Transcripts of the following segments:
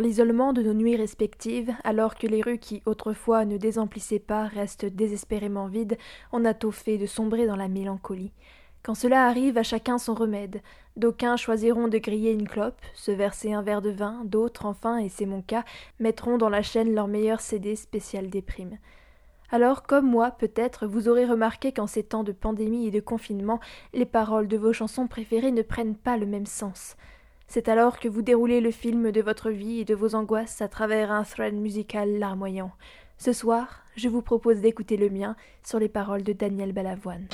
L'isolement de nos nuits respectives, alors que les rues qui autrefois ne désemplissaient pas restent désespérément vides, on a tôt fait de sombrer dans la mélancolie. Quand cela arrive, à chacun son remède. D'aucuns choisiront de griller une clope, se verser un verre de vin, d'autres, enfin, et c'est mon cas, mettront dans la chaîne leur meilleur CD spécial déprime. Alors, comme moi, peut-être, vous aurez remarqué qu'en ces temps de pandémie et de confinement, les paroles de vos chansons préférées ne prennent pas le même sens. C'est alors que vous déroulez le film de votre vie et de vos angoisses à travers un thread musical larmoyant. Ce soir, je vous propose d'écouter le mien sur les paroles de Daniel Balavoine.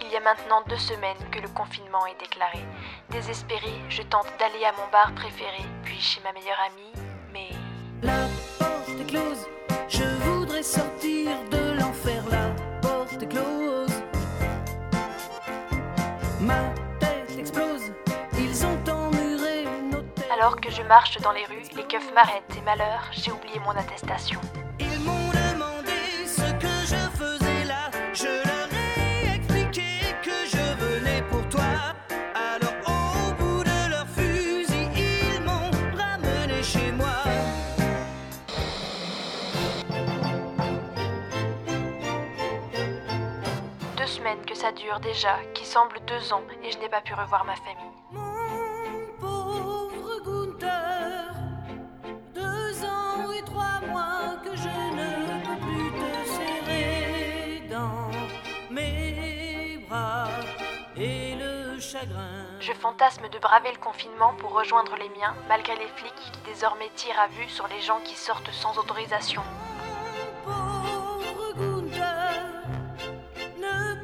Il y a maintenant deux semaines que le confinement est déclaré. Désespéré, je tente d'aller à mon bar préféré, puis chez ma meilleure amie, Alors que je marche dans les rues, les keufs m'arrêtent et malheur, j'ai oublié mon attestation. Ils m'ont demandé ce que je faisais là. Je leur ai expliqué que je venais pour toi. Alors au bout de leur fusil, ils m'ont ramené chez moi. Deux semaines que ça dure déjà, qui semblent deux ans, et je n'ai pas pu revoir ma famille. Fantasme de braver le confinement pour rejoindre les miens, malgré les flics qui désormais tirent à vue sur les gens qui sortent sans autorisation. Ne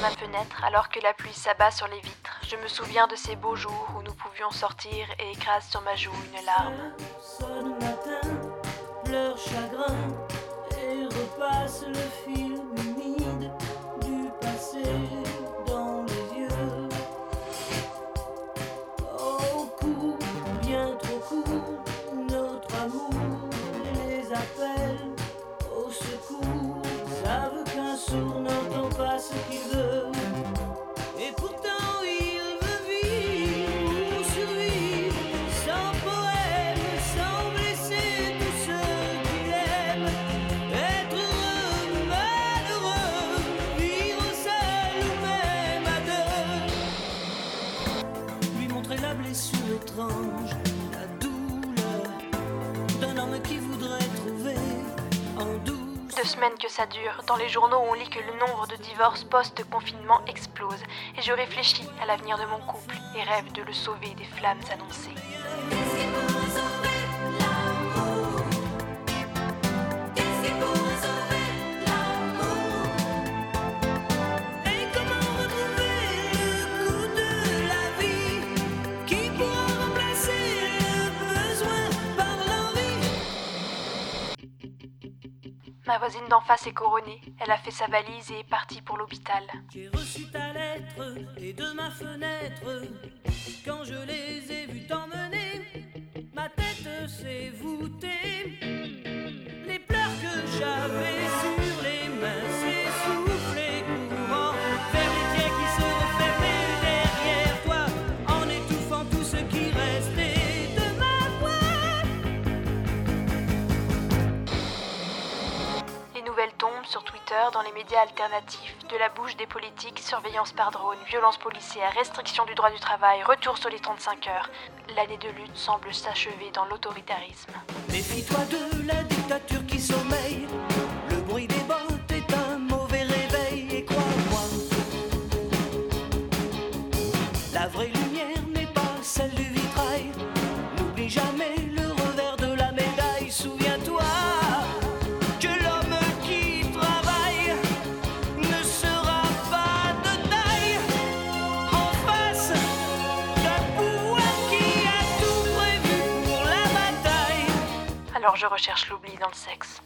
Ma fenêtre, alors que la pluie s'abat sur les vitres, je me souviens de ces beaux jours où nous pouvions sortir et écrase sur ma joue une larme. Semaines que ça dure, dans les journaux on lit que le nombre de divorces post-confinement explose, et je réfléchis à l'avenir de mon couple et rêve de le sauver des flammes annoncées. Ma voisine d'en face est couronnée, elle a fait sa valise et est partie pour l'hôpital. J'ai reçu ta lettre et de ma fenêtre, quand je les ai vus t'emmener, ma tête s'est voûtée. Dans les médias alternatifs, de la bouche des politiques, surveillance par drone, violence policière, restriction du droit du travail, retour sur les 35 heures. L'année de lutte semble s'achever dans l'autoritarisme. Méfie-toi de la dictature qui sommeille. Alors je recherche l'oubli dans le sexe.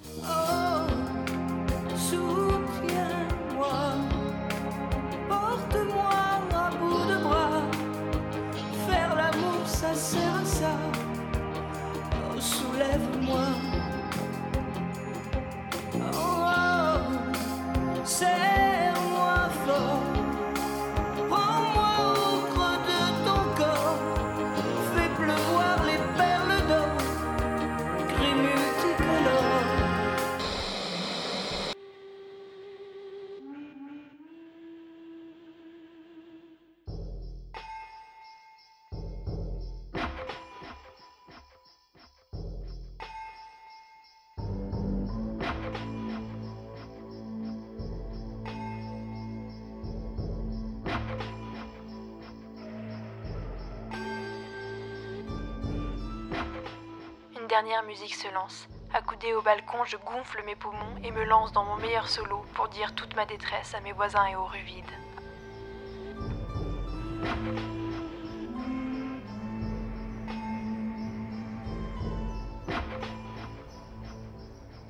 Dernière musique se lance. Accoudé au balcon, je gonfle mes poumons et me lance dans mon meilleur solo pour dire toute ma détresse à mes voisins et aux rues vides.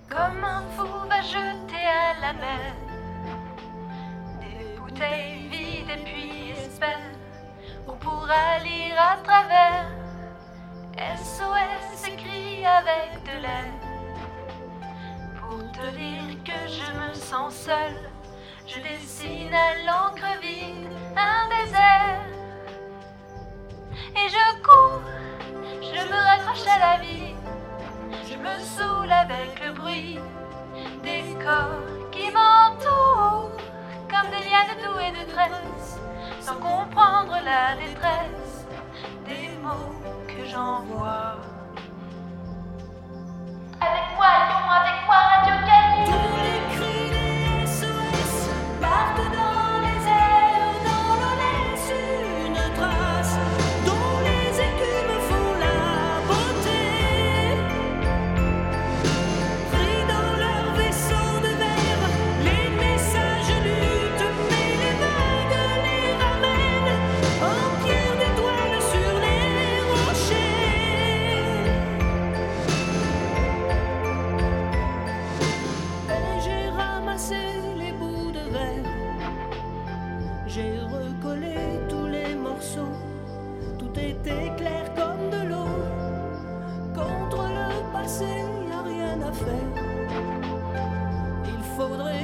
Comme un fou va jeter à la mer avec de l'air pour te dire que je me sens seule. Je dessine à l'encre vide un désert et je cours, je me raccroche à la vie. Je me saoule avec le bruit des corps qui m'entourent comme des lianes douées de tresses, sans comprendre la détresse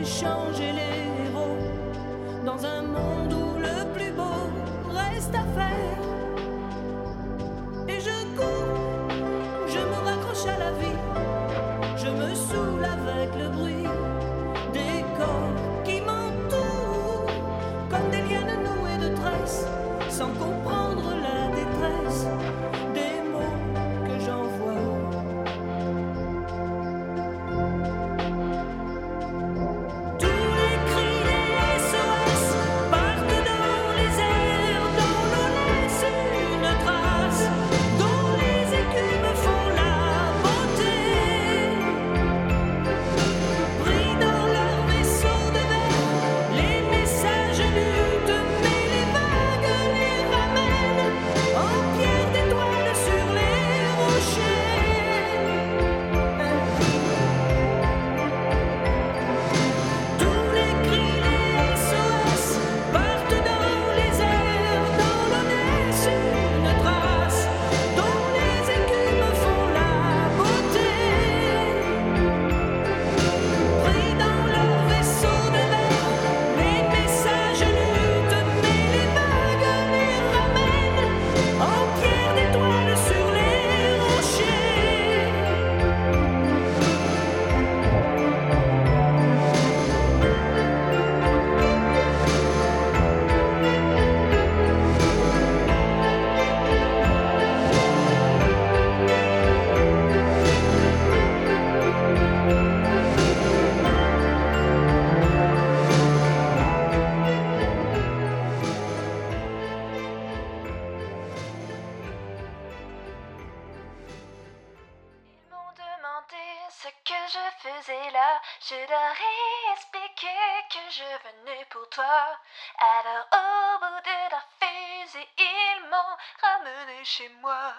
changer les héros dans un monde où le plus beau reste à faire. Et je cours, je me raccroche à la vie. Je me saoule avec le bruit des corps qui m'entourent comme des lianes nouées de tresses, sans comprendre que je faisais là. Je leur ai expliqué que je venais pour toi. Alors, au bout de leur fusée, ils m'ont ramené chez moi.